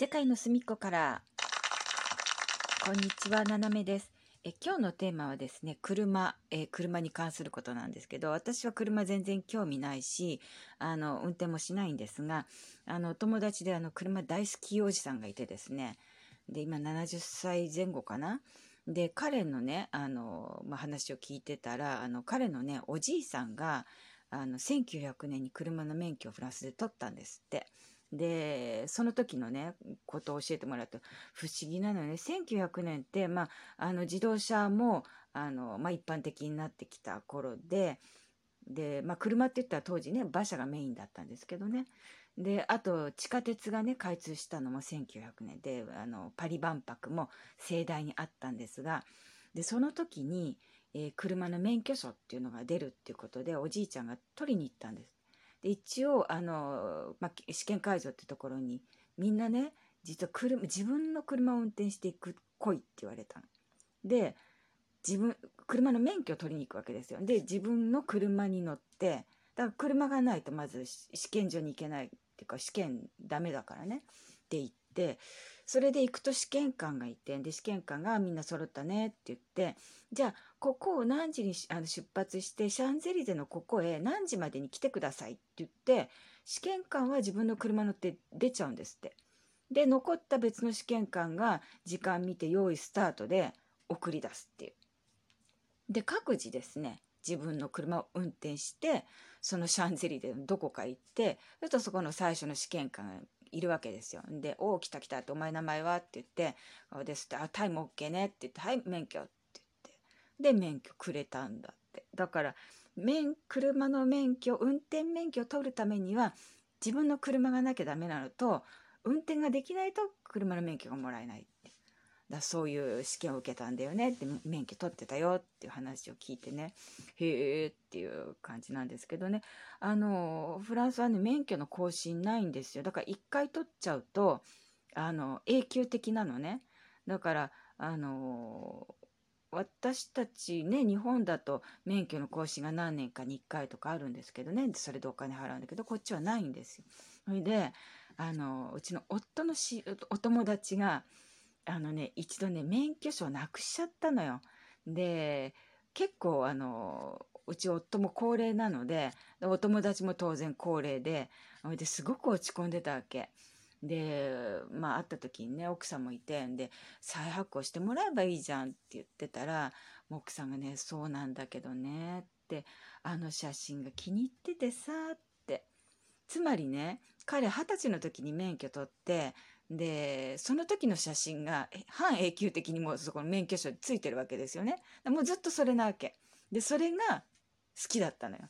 世界の隅っこから。こんにちはななめです。え今日のテーマはですね車。え車に関することなんですけど私は車全然興味ないしあの運転もしないんですがあの友達であの車大好きおじさんがいてですね。で今70歳前後かな。で彼のねあの、まあ、話を聞いてたらあの彼のねおじいさんがあの1900年に車の免許をフランスで取ったんですって。でその時のねことを教えてもらうと不思議なのね1900年って、まあ、あの自動車もあの、まあ、一般的になってきた頃でで、まあ、車って言ったら当時ね馬車がメインだったんですけどねであと地下鉄がね開通したのも1900年であのパリ万博も盛大にあったんですがでその時に、えー、車の免許証っていうのが出るっていうことでおじいちゃんが取りに行ったんです。で一応あの、まあ、試験会場ってところにみんなね実は車自分の車を運転していく来いって言われたの。で自分車の免許を取りに行くわけですよ。で自分の車に乗ってだから車がないとまず試験場に行けないっていうか試験ダメだからねって言ってそれで行くと試験官がいてで試験官がみんな揃ったねって言ってじゃあここを何時にあの出発してシャンゼリゼのここへ何時までに来てくださいって言って試験官は自分の車乗って出ちゃうんですって。で残った別の試験官が時間見て用意スタートで送り出すっていう。で各自ですね自分の車を運転してそのシャンゼリゼのどこか行ってそるとそこの最初の試験官いるわけですよ。で「おお来た来た」って「お前名前は?」って言って「です」って「あタイム OK ね」って言って「はい免許」って言ってで免許くれたんだってだから免車の免許運転免許を取るためには自分の車がなきゃダメなのと運転ができないと車の免許がもらえないだそういう試験を受けたんだよねって免許取ってたよっていう話を聞いてねへえっていう感じなんですけどね。あのフランスはね免許の更新ないんですよ。だから1回取っちゃうとあの永久的なのね。だからあの私たちね日本だと免許の更新が何年かに1回とかあるんですけどね。それでお金払うんだけどこっちはないんですよ。それであのうちの夫のしお友達があのね一度ね免許証なくしちゃったのよ。で結構あのうち夫も高齢なのでお友達も当然高齢でですごく落ち込んでたわけ。でまあ会った時にね奥さんもいてで再発行してもらえばいいじゃんって言ってたら奥さんがね「そうなんだけどね」って「あの写真が気に入っててさ」ってつまりね彼二十歳の時に免許取ってでその時の写真が半永久的にもうそこの免許証についてるわけですよね。もうずっとそれなわけ。でそれが好きだったのよ。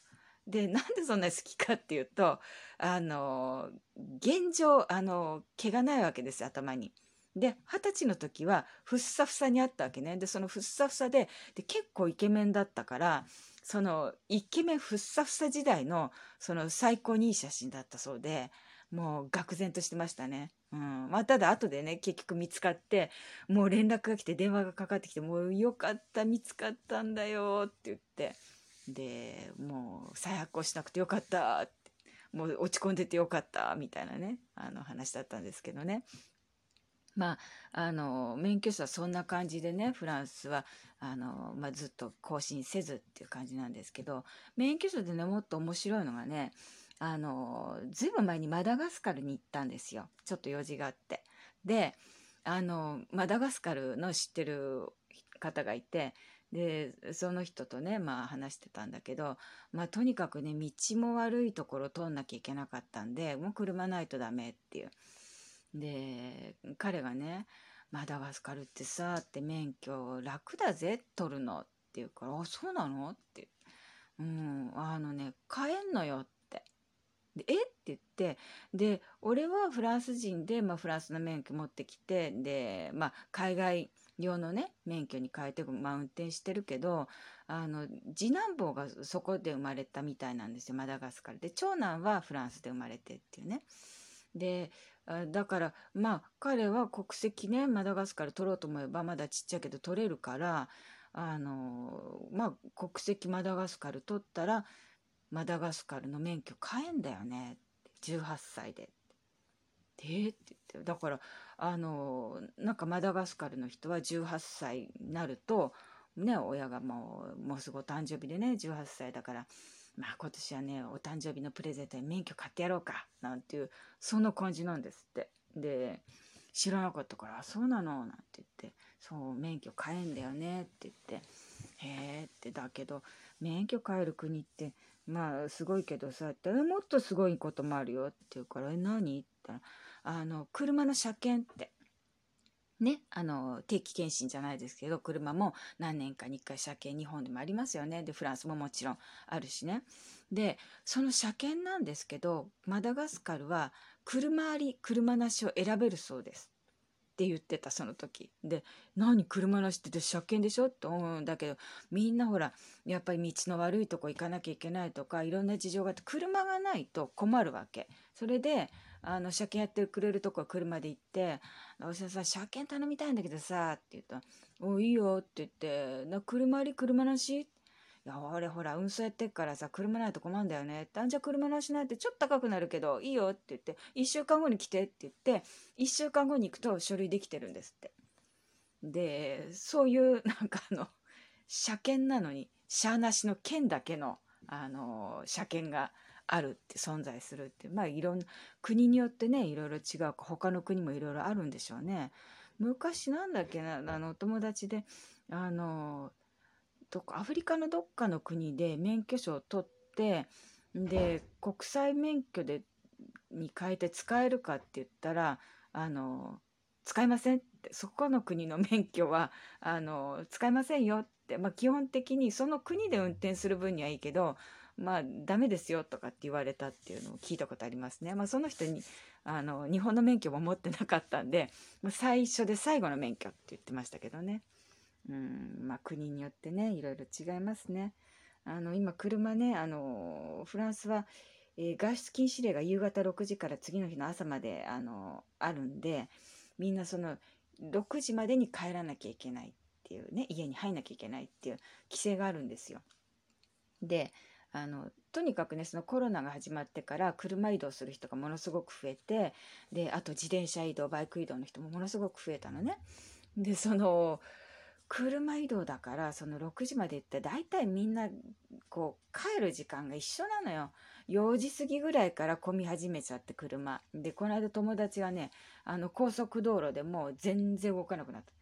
でなんでそんなに好きかっていうとあの現状あの毛がないわけです頭に。で二十歳の時はふっさふさにあったわけね。でそのふっさふさでで結構イケメンだったからそのイケメンふっさふさ時代のその最高にいい写真だったそうでもう愕然としてましたね。うんまあ、ただ後でね結局見つかってもう連絡が来て電話がかかってきて「もうよかった見つかったんだよ」って言ってでもう再発行しなくてよかったってもう落ち込んでてよかったみたいなねあの話だったんですけどね。まあ、あの免許証はそんな感じでねフランスはあの、まあ、ずっと更新せずっていう感じなんですけど免許証でねもっと面白いのがねあのずいぶん前にマダガスカルに行ったんですよちょっと用事があって。であのマダガスカルの知ってる方がいてでその人とねまあ話してたんだけど、まあ、とにかくね道も悪いところ通んなきゃいけなかったんでもう車ないとダメっていう。で彼がね「マダガスカルってさ」って免許楽だぜ取るのって言うから「あそうなの?」って「うんあのね買えんのよって」でえ？って言ってで俺はフランス人で、まあ、フランスの免許持ってきてで、まあ、海外用のね免許に変えて、まあ、運転してるけどあの次男坊がそこで生まれたみたいなんですよマダガスカルで長男はフランスで生まれてっていうね。でだからまあ彼は国籍ねマダガスカル取ろうと思えばまだちっちゃいけど取れるからあのまあ国籍マダガスカル取ったらマダガスカルの免許買えんだよね。18歳で。え、って言って。だからあのなんかマダガスカルの人は18歳になるとね親がもうもうすぐお誕生日でね18歳だからまあ今年はねお誕生日のプレゼントに免許買ってやろうかなんていうそんな感じなんですって。で知らなかったから「そうなの?」なんて言って「そう免許買えんだよね」って言って「へえ」ってだけど免許買える国ってまあすごいけどさってもっとすごいこともあるよって言うから「え何?」って言ったらあの車の車検って。ね、あの定期検診じゃないですけど車も何年かに1回車検日本でもありますよね。でフランスももちろんあるしね。でその車検なんですけどマダガスカルは車あり車なしを選べるそうです。って言ってたその時で何車なしって車検でしょって思うんだけどみんなほらやっぱり道の悪いとこ行かなきゃいけないとかいろんな事情があって車がないと困るわけそれであの車検やってくれるとこは車で行って「お医者さん車検頼みたいんだけどさ」って言ったら「おいいよ」って言って「な車あり車なし?」っていや俺ほら運送やってっからさ車ないと困るんだよねって「あんじゃ車なしないってちょっと高くなるけどいいよ」って言って「1週間後に来て」って言って1週間後に行くと書類できてるんですって。でそういうなんかあの車検なのに車なしの県だけのあの車検があるって存在するってまあいろんな国によってねいろいろ違う他の国もいろいろあるんでしょうね。昔なんだっけなあの友達であのどアフリカのどっかの国で免許証を取ってで国際免許でに変えて使えるかって言ったらあの使えませんってそこの国の免許はあの使えませんよって、まあ、基本的にその国で運転する分にはいいけどまあダメですよとかって言われたっていうのを聞いたことありますね。まあ、その人にあの日本の免許も持ってなかったんで最初で最後の免許って言ってましたけどね。うんまあ、国によってねいろいろ違いますね。あの今車ねあのフランスは、えー、外出禁止令が夕方6時から次の日の朝まであのあるんでみんなその6時までに帰らなきゃいけないっていうね家に入んなきゃいけないっていう規制があるんですよ。であのとにかくねそのコロナが始まってから車移動する人がものすごく増えてであと自転車移動バイク移動の人もものすごく増えたのね。でその車移動だからその6時まで行って大体みんなこう帰る時間が一緒なのよ。4時過ぎぐらいから混み始めちゃって車。でこの間友達がねあの高速道路でもう全然動かなくなった。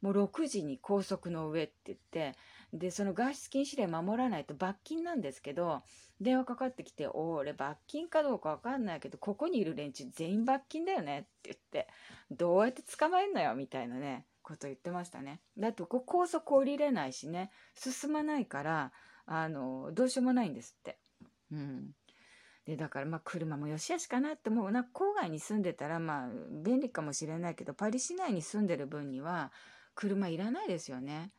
もう6時に高速の上って言ってでその外出禁止令守らないと罰金なんですけど電話かかってきて「俺罰金かどうか分かんないけどここにいる連中全員罰金だよね」って言って「どうやって捕まえんのよ」みたいなねこと言ってましたね。だってこ高速降りれないしね進まないからあのどうしようもないんですって。うんでだからまあ車もよしあしかなって思うな郊外に住んでたらまあ便利かもしれないけどパリ市内に住んでる分には車いらないですよね。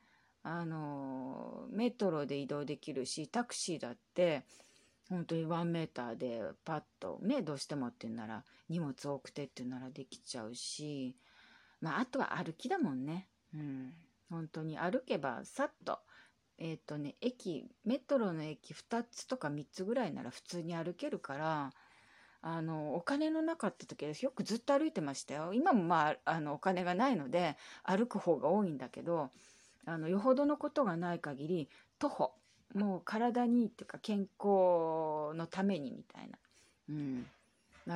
あのメトロで移動できるしタクシーだって本当にワンメーターでパッとねどうしてもって言うなら荷物多くてっていうならできちゃうしまああとは歩きだもんね。うん。本当に。歩けばさっと。えっ、ー、とね駅メトロの駅2つとか3つぐらいなら普通に歩けるからあのお金のなかった時はよくずっと歩いてましたよ。今もまああのお金がないので歩く方が多いんだけどあのよほどのことがない限り徒歩。もう体にっていうか健康のためにみたいな。うん。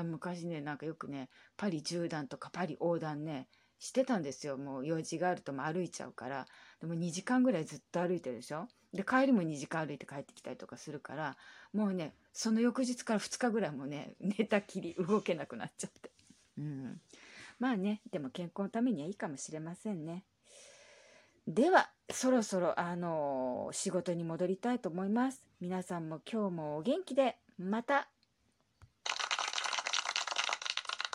昔ねなんかよくねパリ縦断とかパリ横断ねしてたんですよ。もう用事があるとも歩いちゃうから。でも2時間ぐらいずっと歩いてるでしょ？で帰りも2時間歩いて帰ってきたりとかするからもうねその翌日から2日ぐらいもね寝たきり動けなくなっちゃって、うん、まあねでも健康のためにはいいかもしれませんね。ではそろそろあの仕事に戻りたいと思います。皆さんも今日もお元気でまた